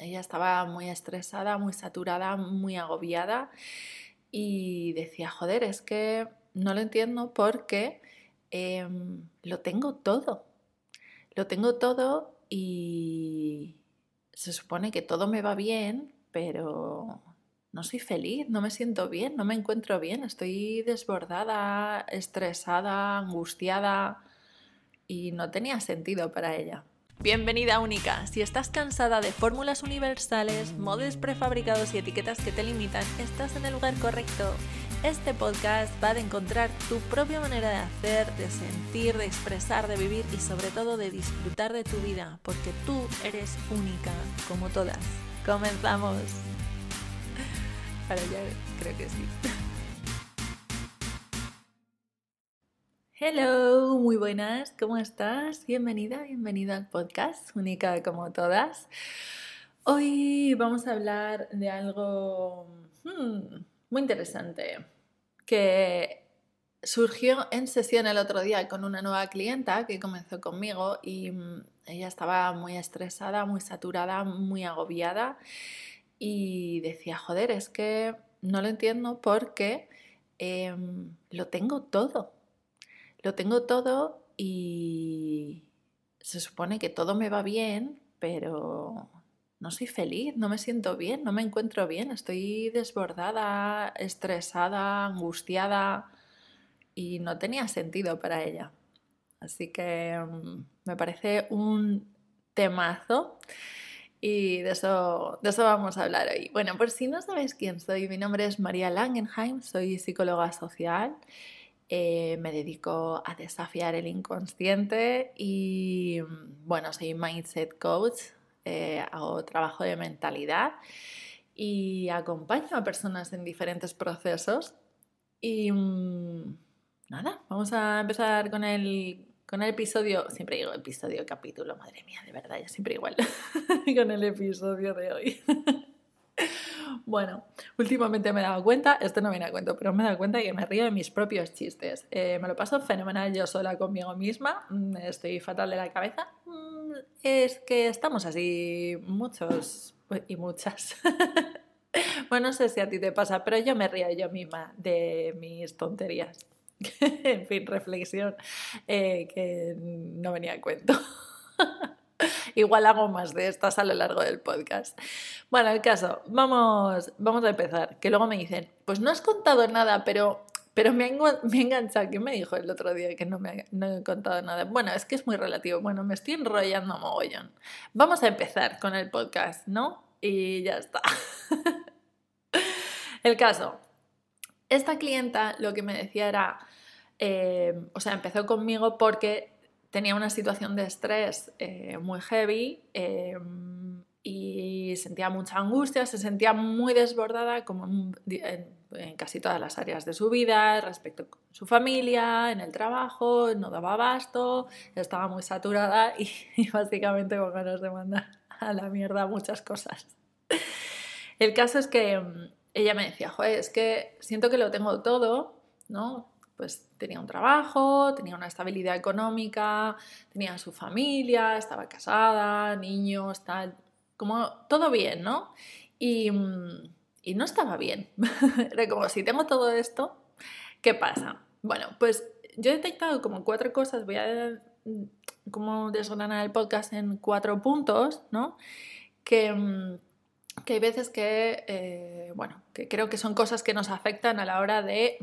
ella estaba muy estresada, muy saturada, muy agobiada y decía, joder, es que no lo entiendo porque em, lo tengo todo. Lo tengo todo y se supone que todo me va bien, pero no soy feliz, no me siento bien, no me encuentro bien, estoy desbordada, estresada, angustiada y no tenía sentido para ella. Bienvenida única. Si estás cansada de fórmulas universales, modos prefabricados y etiquetas que te limitan, estás en el lugar correcto. Este podcast va a encontrar tu propia manera de hacer, de sentir, de expresar, de vivir y sobre todo de disfrutar de tu vida, porque tú eres única, como todas. Comenzamos. Para ya creo que sí. Hello, muy buenas, ¿cómo estás? Bienvenida, bienvenida al podcast, única como todas. Hoy vamos a hablar de algo hmm, muy interesante que surgió en sesión el otro día con una nueva clienta que comenzó conmigo y mm, ella estaba muy estresada, muy saturada, muy agobiada y decía, joder, es que no lo entiendo porque em, lo tengo todo lo tengo todo y se supone que todo me va bien, pero no soy feliz, no me siento bien, no me encuentro bien, estoy desbordada, estresada, angustiada y no tenía sentido para ella. Así que mm, me parece un temazo y de eso, de eso vamos a hablar hoy. Bueno, por si no sabéis quién soy, mi nombre es María Langenheim, soy psicóloga social eh, me dedico a desafiar el inconsciente y bueno, soy mindset coach, eh, hago trabajo de mentalidad y acompaño a personas en diferentes procesos. Y mm, nada, vamos a empezar con el, con el episodio, siempre digo episodio, capítulo, madre mía, de verdad, ya siempre igual, con el episodio de hoy. Bueno, últimamente me he dado cuenta, esto no viene a cuento, pero me he dado cuenta que me río de mis propios chistes. Eh, me lo paso fenomenal yo sola conmigo misma, mm, estoy fatal de la cabeza. Mm, es que estamos así muchos y muchas. bueno, no sé si a ti te pasa, pero yo me río yo misma de mis tonterías. en fin, reflexión eh, que no venía a cuento. Igual hago más de estas a lo largo del podcast. Bueno, el caso, vamos, vamos a empezar. Que luego me dicen, pues no has contado nada, pero, pero me, he enganchado. ¿Quién me dijo el otro día que no, me, no he contado nada? Bueno, es que es muy relativo. Bueno, me estoy enrollando mogollón. Vamos a empezar con el podcast, ¿no? Y ya está. el caso, esta clienta lo que me decía era, eh, o sea, empezó conmigo porque tenía una situación de estrés eh, muy heavy em, y sentía mucha angustia, se sentía muy desbordada como en, casi todas las áreas de su vida, respecto a su familia, en el trabajo, no daba abasto, estaba muy saturada y, básicamente con ganas de a la mierda muchas cosas. El caso es que em, ella me decía, joder, es que siento que lo tengo todo, ¿no? Pues tenía un trabajo, tenía una estabilidad económica, tenía su familia, estaba casada, niños, tal, como todo bien, ¿no? Y, mm, y no estaba bien. Era como, si tengo todo esto, ¿qué pasa? Bueno, pues yo he detectado como cuatro cosas, voy a mm, como desgranar el podcast en cuatro puntos, ¿no? Que, mm, que hay veces que, eh, bueno, que creo que son cosas que nos afectan a la hora de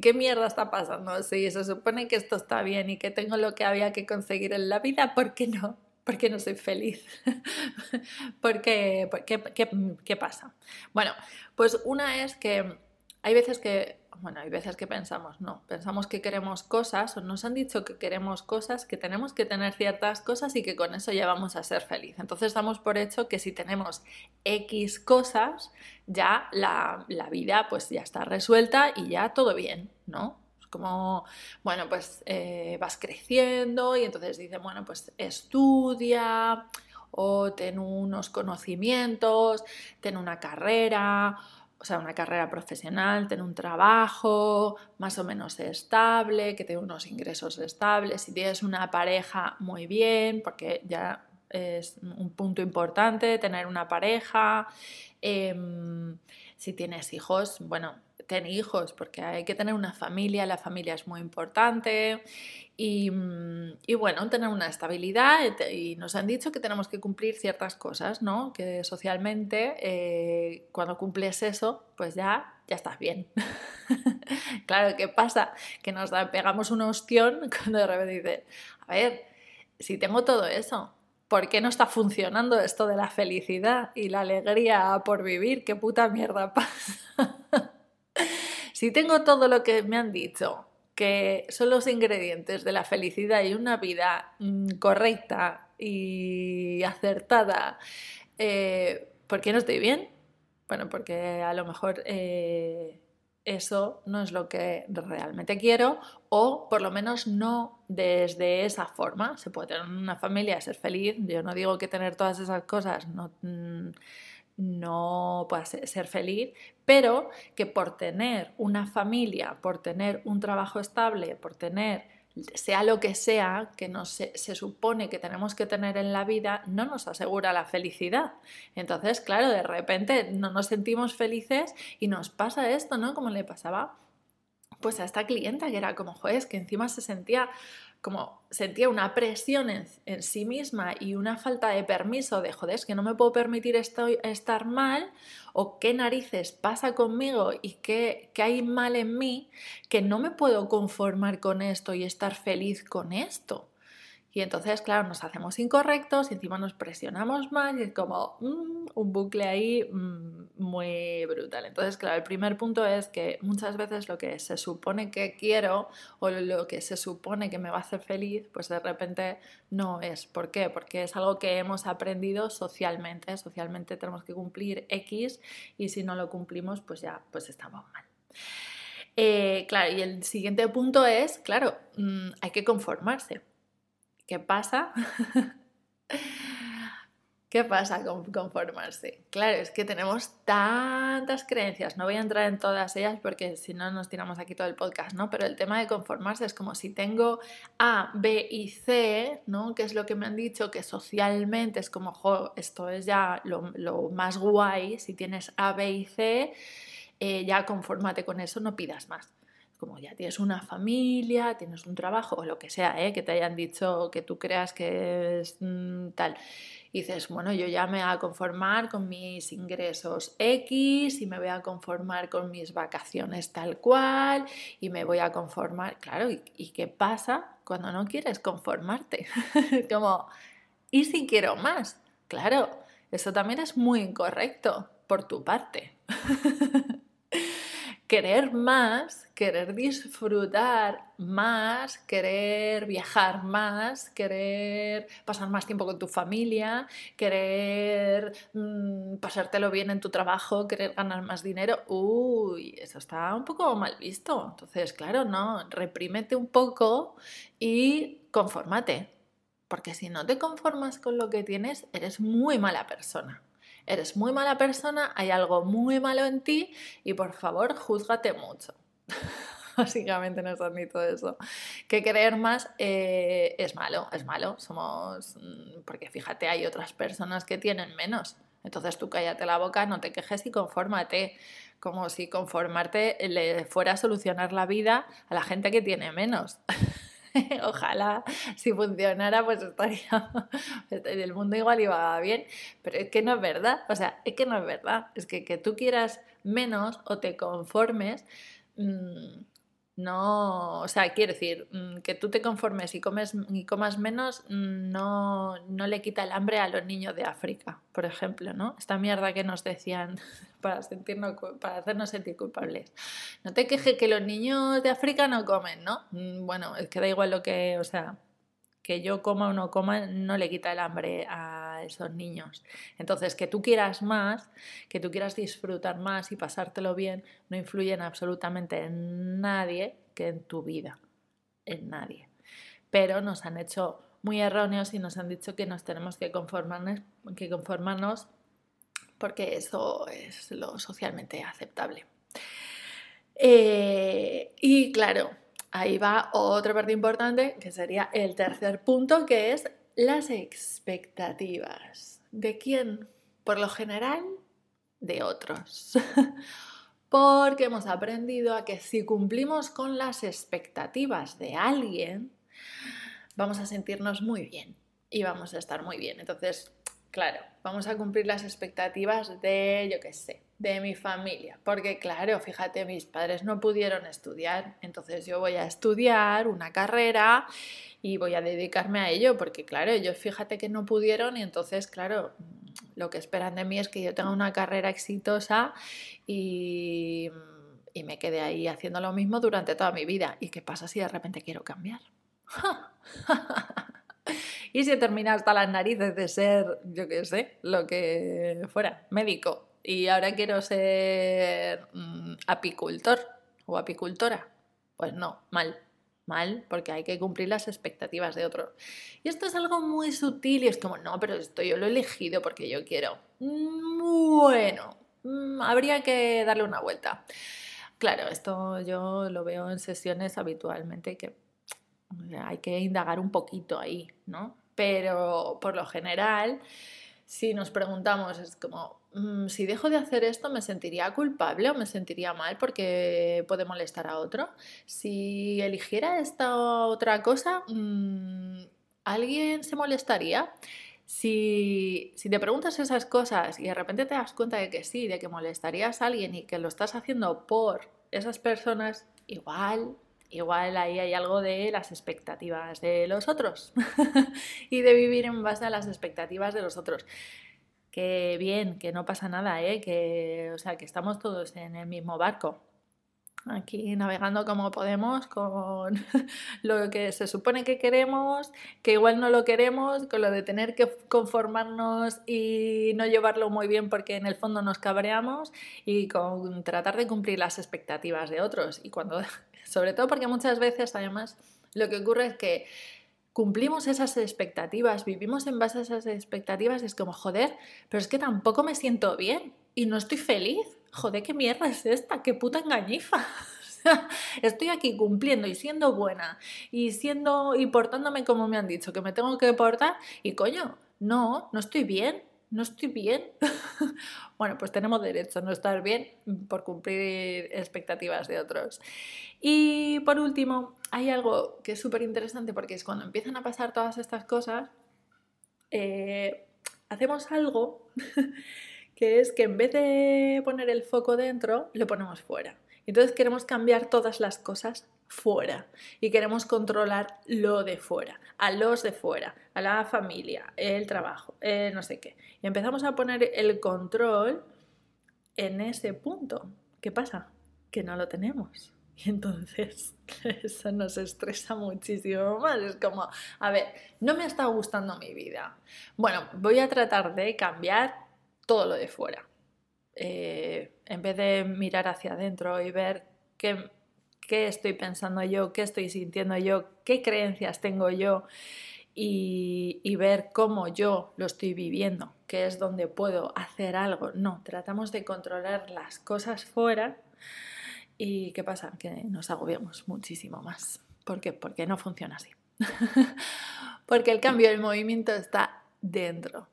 ¿qué mierda está pasando? Si se supone que esto está bien y que tengo lo que había que conseguir en la vida, ¿por qué no? ¿Por qué no soy feliz? ¿Por qué, qué, qué pasa? Bueno, pues una es que hay veces que bueno, hay veces que pensamos, no, pensamos que queremos cosas o nos han dicho que queremos cosas, que tenemos que tener ciertas cosas y que con eso ya vamos a ser felices. Entonces damos por hecho que si tenemos X cosas, ya la, vida pues ya está resuelta y ya todo bien, ¿no? Como, bueno, pues eh, vas creciendo y entonces dicen, bueno, pues estudia o ten unos conocimientos, ten una carrera o sea, una carrera profesional, tener un trabajo más o menos estable, que tenga unos ingresos estables, si tienes una pareja muy bien, porque ya es un punto importante, tener una pareja. Em, si tienes hijos, bueno, ten hijos, porque hay que tener una familia, la familia es muy importante. Y, mm, bueno, tener una estabilidad y nos han dicho que tenemos que cumplir ciertas cosas, ¿no? Que socialmente eh, cuando cumples eso, pues ya, ya estás bien. claro, ¿qué pasa? Que nos pegamos una ostión cuando de repente dices, a ver, si tengo todo eso, ¿por qué no está funcionando esto de la felicidad y la alegría por vivir? ¿Qué puta mierda pasa? Si tengo todo lo que me han dicho, que son los ingredientes de la felicidad y una vida mm, correcta y acertada, eh, ¿por qué no estoy bien? Bueno, porque a lo mejor eh, eso no es lo que realmente quiero o por lo menos no desde esa forma. Se puede tener una familia, ser feliz. Yo no digo que tener todas esas cosas no, mm, no pueda ser feliz, pero que por tener una familia, por tener un trabajo estable, por tener sea lo que sea que nos, se, supone que tenemos que tener en la vida, no nos asegura la felicidad. Entonces, claro, de repente no nos sentimos felices y nos pasa esto, ¿no? Como le pasaba pues a esta clienta que era como, juez, que encima se sentía como sentía una presión en, sí misma y una falta de permiso de, joder, es que no me puedo permitir estar mal o qué narices pasa conmigo y qué, qué hay mal en mí que no me puedo conformar con esto y estar feliz con esto. Y entonces, claro, nos hacemos incorrectos y encima nos presionamos más y es como mm, un bucle ahí mm, muy brutal. Entonces, claro, el primer punto es que muchas veces lo que se supone que quiero o lo que se supone que me va a hacer feliz, pues de repente no es. ¿Por qué? Porque es algo que hemos aprendido socialmente. Socialmente tenemos que cumplir X y si no lo cumplimos, pues ya, pues estamos mal. Eh, claro, y el siguiente punto es, claro, mm, hay que conformarse ¿Qué pasa? ¿Qué pasa con conformarse? Claro, es que tenemos tantas creencias, no voy a entrar en todas ellas porque si no nos tiramos aquí todo el podcast, ¿no? Pero el tema de conformarse es como si tengo A, B y C, ¿no? Que es lo que me han dicho que socialmente es como, jo, esto es ya lo, más guay, si tienes A, B y C, eh, ya confórmate con eso, no pidas más como ya tienes una familia, tienes un trabajo o lo que sea, ¿eh? que te hayan dicho que tú creas que es mm, tal. Y dices, bueno, yo ya me voy a conformar con mis ingresos X y me voy a conformar con mis vacaciones tal cual y me voy a conformar, claro, ¿y, y qué pasa cuando no quieres conformarte? como, ¿y si quiero más? Claro, eso también es muy incorrecto por tu parte. querer más, querer disfrutar más, querer viajar más, querer pasar más tiempo con tu familia, querer mm, pasártelo bien en tu trabajo, querer ganar más dinero, uy, eso está un poco mal visto. Entonces, claro, no, reprímete un poco y confórmate, porque si no te conformas con lo que tienes, eres muy mala persona eres muy mala persona, hay algo muy malo en ti y por favor, júzgate mucho. Básicamente nos han dicho eso. Que creer más eh, es malo, es malo. Somos. Mm, porque fíjate, hay otras personas que tienen menos. Entonces tú cállate la boca, no te quejes y confórmate. Como si conformarte le fuera a solucionar la vida a la gente que tiene menos. Ojalá si funcionara, pues estaría. El mundo igual iba bien, pero es que no es verdad. O sea, es que no es verdad. Es que que tú quieras menos o te conformes. Mmm, no, o sea, quiero decir, mm, que tú te conformes y, comes, y comas menos mm, no, no le quita el hambre a los niños de África, por ejemplo, ¿no? Esta mierda que nos decían para, sentirnos, para hacernos sentir culpables. No te quejes que los niños de África no comen, ¿no? Mm, bueno, es que da igual lo que, o sea, que yo coma o no coma no le quita el hambre a esos niños. Entonces, que tú quieras más, que tú quieras disfrutar más y pasártelo bien, no influye en absolutamente en nadie que en tu vida, en nadie. Pero nos han hecho muy erróneos y nos han dicho que nos tenemos que conformarnos, que conformarnos porque eso es lo socialmente aceptable. Eh, y claro, ahí va otra parte importante, que sería el tercer punto, que es las expectativas. ¿De quién? Por lo general, de otros. Porque hemos aprendido a que si cumplimos con las expectativas de alguien, vamos a sentirnos muy bien y vamos a estar muy bien. Entonces, claro, vamos a cumplir las expectativas de, yo qué sé, de mi familia. Porque claro, fíjate, mis padres no pudieron estudiar, entonces yo voy a estudiar una carrera y voy a dedicarme a ello, porque claro, ellos fíjate que no pudieron y entonces, claro, lo que esperan de mí es que yo tenga una carrera exitosa y, y me quede ahí haciendo lo mismo durante toda mi vida. ¿Y qué pasa si de repente quiero cambiar? y si termina hasta las narices de ser, yo qué sé, lo que fuera, médico, y ahora quiero ser mm, apicultor o apicultora, pues no, mal, mal, porque hay que cumplir las expectativas de otros. Y esto es algo muy sutil y es como, no, pero esto yo lo he elegido porque yo quiero. Bueno, mm, habría que darle una vuelta. Claro, esto yo lo veo en sesiones habitualmente que hay que indagar un poquito ahí, ¿no? Pero por lo general, si nos preguntamos, es como, mm, si dejo de hacer esto, ¿me sentiría culpable o me sentiría mal porque puede molestar a otro? Si eligiera esta otra cosa, mm, ¿alguien se molestaría? Si, si, te preguntas esas cosas y de repente te das cuenta de que sí, de que molestarías a alguien y que lo estás haciendo por esas personas, igual igual ahí hay algo de las expectativas de los otros y de vivir en base a las expectativas de los otros. Que bien, que no pasa nada, ¿eh? que, o sea, que estamos todos en el mismo barco. Aquí navegando como podemos con lo que se supone que queremos, que igual no lo queremos, con lo de tener que conformarnos y no llevarlo muy bien porque en el fondo nos cabreamos y con tratar de cumplir las expectativas de otros. Y cuando sobre todo porque muchas veces, además, lo que ocurre es que cumplimos esas expectativas, vivimos en base a esas expectativas, es como, joder, pero es que tampoco me siento bien y no estoy feliz. Joder, qué mierda es esta, qué puta engañifa. estoy aquí cumpliendo y siendo buena y siendo y portándome como me han dicho que me tengo que portar y coño, no, no estoy bien, no estoy bien. bueno, pues tenemos derecho a no estar bien por cumplir expectativas de otros. Y por último, hay algo que es súper interesante porque es cuando empiezan a pasar todas estas cosas, eh, hacemos algo que es que en vez de poner el foco dentro, lo ponemos fuera. Entonces queremos cambiar todas las cosas fuera y queremos controlar lo de fuera, a los de fuera, a la familia, el trabajo, no sé qué. Y empezamos a poner el control en ese punto. ¿Qué pasa? Que no lo tenemos. Y entonces eso nos estresa muchísimo más. Es como, a ver, no me está gustando mi vida. Bueno, voy a tratar de cambiar todo lo de fuera. Eh, en vez de mirar hacia adentro y ver qué, qué estoy pensando yo, qué estoy sintiendo yo, qué creencias tengo yo y, y, ver cómo yo lo estoy viviendo, que es donde puedo hacer algo. No, tratamos de controlar las cosas fuera y ¿qué pasa? Que nos agobiamos muchísimo más. ¿Por qué? Porque no funciona así. Porque el cambio, el movimiento está dentro.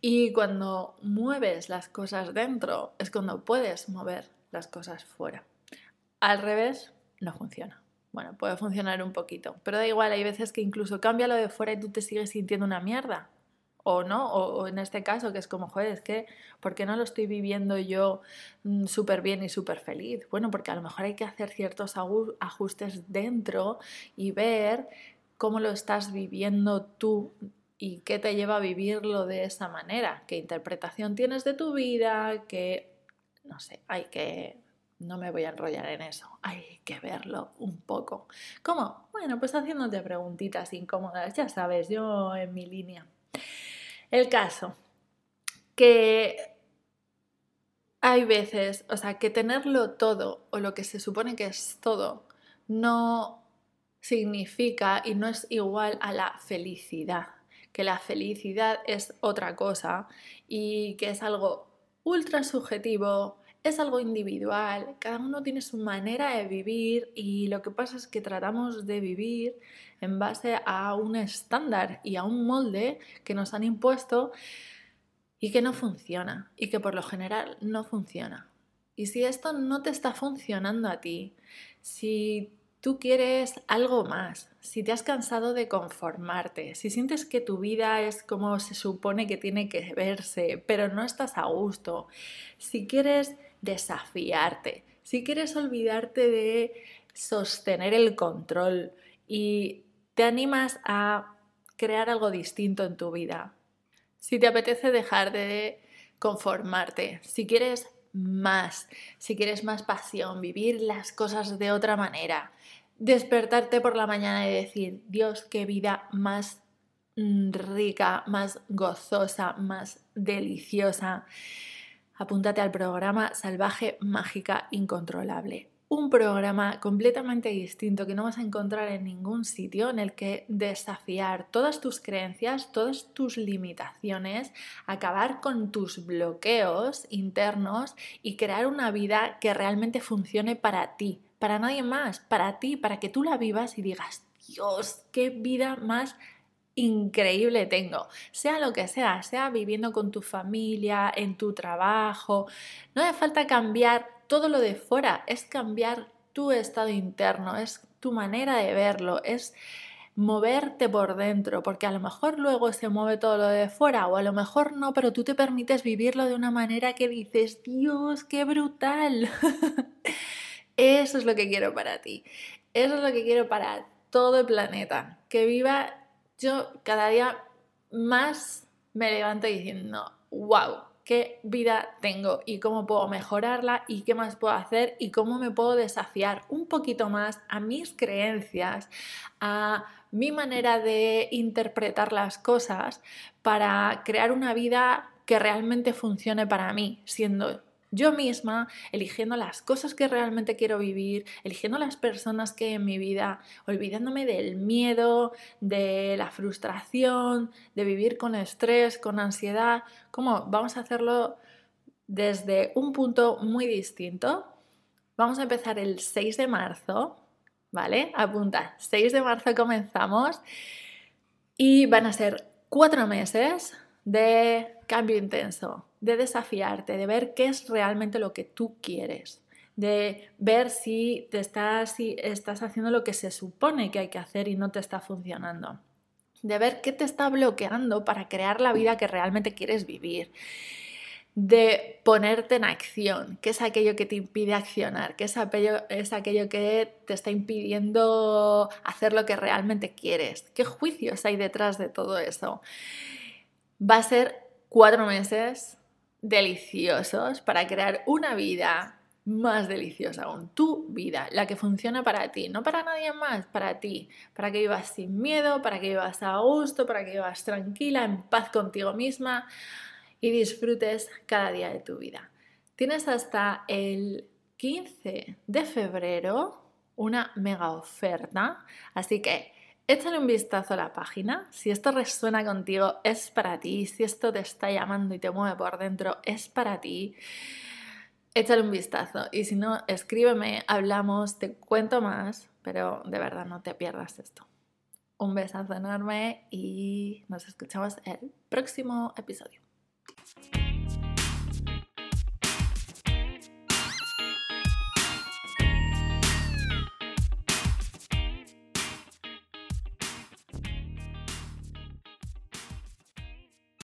Y cuando mueves las cosas dentro es cuando puedes mover las cosas fuera. Al revés, no funciona. Bueno, puede funcionar un poquito, pero da igual, hay veces que incluso cambia lo de fuera y tú te sigues sintiendo una mierda. O no, o, en este caso que es como, joder, es que, ¿por qué no lo estoy viviendo yo mm, súper bien y súper feliz? Bueno, porque a lo mejor hay que hacer ciertos ajustes dentro y ver cómo lo estás viviendo tú y qué te lleva a vivirlo de esa manera, qué interpretación tienes de tu vida, que, no sé, hay que no me voy a enrollar en eso, hay que verlo un poco. ¿Cómo? Bueno, pues haciéndote preguntitas incómodas, ya sabes, yo en mi línea. El caso, que hay veces, o sea, que tenerlo todo o lo que se supone que es todo no significa y no es igual a la felicidad, que la felicidad es otra cosa y que es algo ultra subjetivo, es algo individual, cada uno tiene su manera de vivir y lo que pasa es que tratamos de vivir en base a un estándar y a un molde que nos han impuesto y que no funciona y que por lo general no funciona. Y si esto no te está funcionando a ti, si tú quieres algo más, si te has cansado de conformarte, si sientes que tu vida es como se supone que tiene que verse, pero no estás a gusto, si quieres desafiarte, si quieres olvidarte de sostener el control y te animas a crear algo distinto en tu vida, si te apetece dejar de conformarte, si quieres más, si quieres más pasión, vivir las cosas de otra manera, despertarte por la mañana y decir, Dios, qué vida más rica, más gozosa, más deliciosa. Apúntate al programa Salvaje Mágica Incontrolable. Un programa completamente distinto que no vas a encontrar en ningún sitio en el que desafiar todas tus creencias, todas tus limitaciones, acabar con tus bloqueos internos y crear una vida que realmente funcione para ti, para nadie más, para ti, para que tú la vivas y digas, Dios, qué vida más increíble tengo, sea lo que sea, sea viviendo con tu familia, en tu trabajo, no hace falta cambiar todo lo de fuera, es cambiar tu estado interno, es tu manera de verlo, es moverte por dentro, porque a lo mejor luego se mueve todo lo de fuera o a lo mejor no, pero tú te permites vivirlo de una manera que dices, Dios, qué brutal. Eso es lo que quiero para ti. Eso es lo que quiero para todo el planeta. Que viva yo cada día más me levanto diciendo, wow, qué vida tengo y cómo puedo mejorarla y qué más puedo hacer y cómo me puedo desafiar un poquito más a mis creencias, a mi manera de interpretar las cosas para crear una vida que realmente funcione para mí, siendo yo misma, eligiendo las cosas que realmente quiero vivir, eligiendo las personas que hay en mi vida, olvidándome del miedo, de la frustración, de vivir con estrés, con ansiedad. ¿Cómo? Vamos a hacerlo desde un punto muy distinto. Vamos a empezar el 6 de marzo, ¿vale? Apunta, 6 de marzo comenzamos y van a ser cuatro meses de cambio intenso, de desafiarte, de ver qué es realmente lo que tú quieres, de ver si te estás, si estás haciendo lo que se supone que hay que hacer y no te está funcionando, de ver qué te está bloqueando para crear la vida que realmente quieres vivir. De ponerte en acción, qué es aquello que te impide accionar, qué es aquello, es aquello que te está impidiendo hacer lo que realmente quieres, qué juicios hay detrás de todo eso. Va a ser cuatro meses deliciosos para crear una vida más deliciosa aún, tu vida, la que funciona para ti, no para nadie más, para ti, para que vivas sin miedo, para que vivas a gusto, para que vivas tranquila, en paz contigo misma y disfrutes cada día de tu vida. Tienes hasta el 15 de febrero una mega oferta, así que Échale un vistazo a la página. Si esto resuena contigo, es para ti. Si esto te está llamando y te mueve por dentro, es para ti. Échale un vistazo. Y si no, escríbeme, hablamos, te cuento más, pero de verdad no te pierdas esto. Un besazo enorme y nos escuchamos el próximo episodio.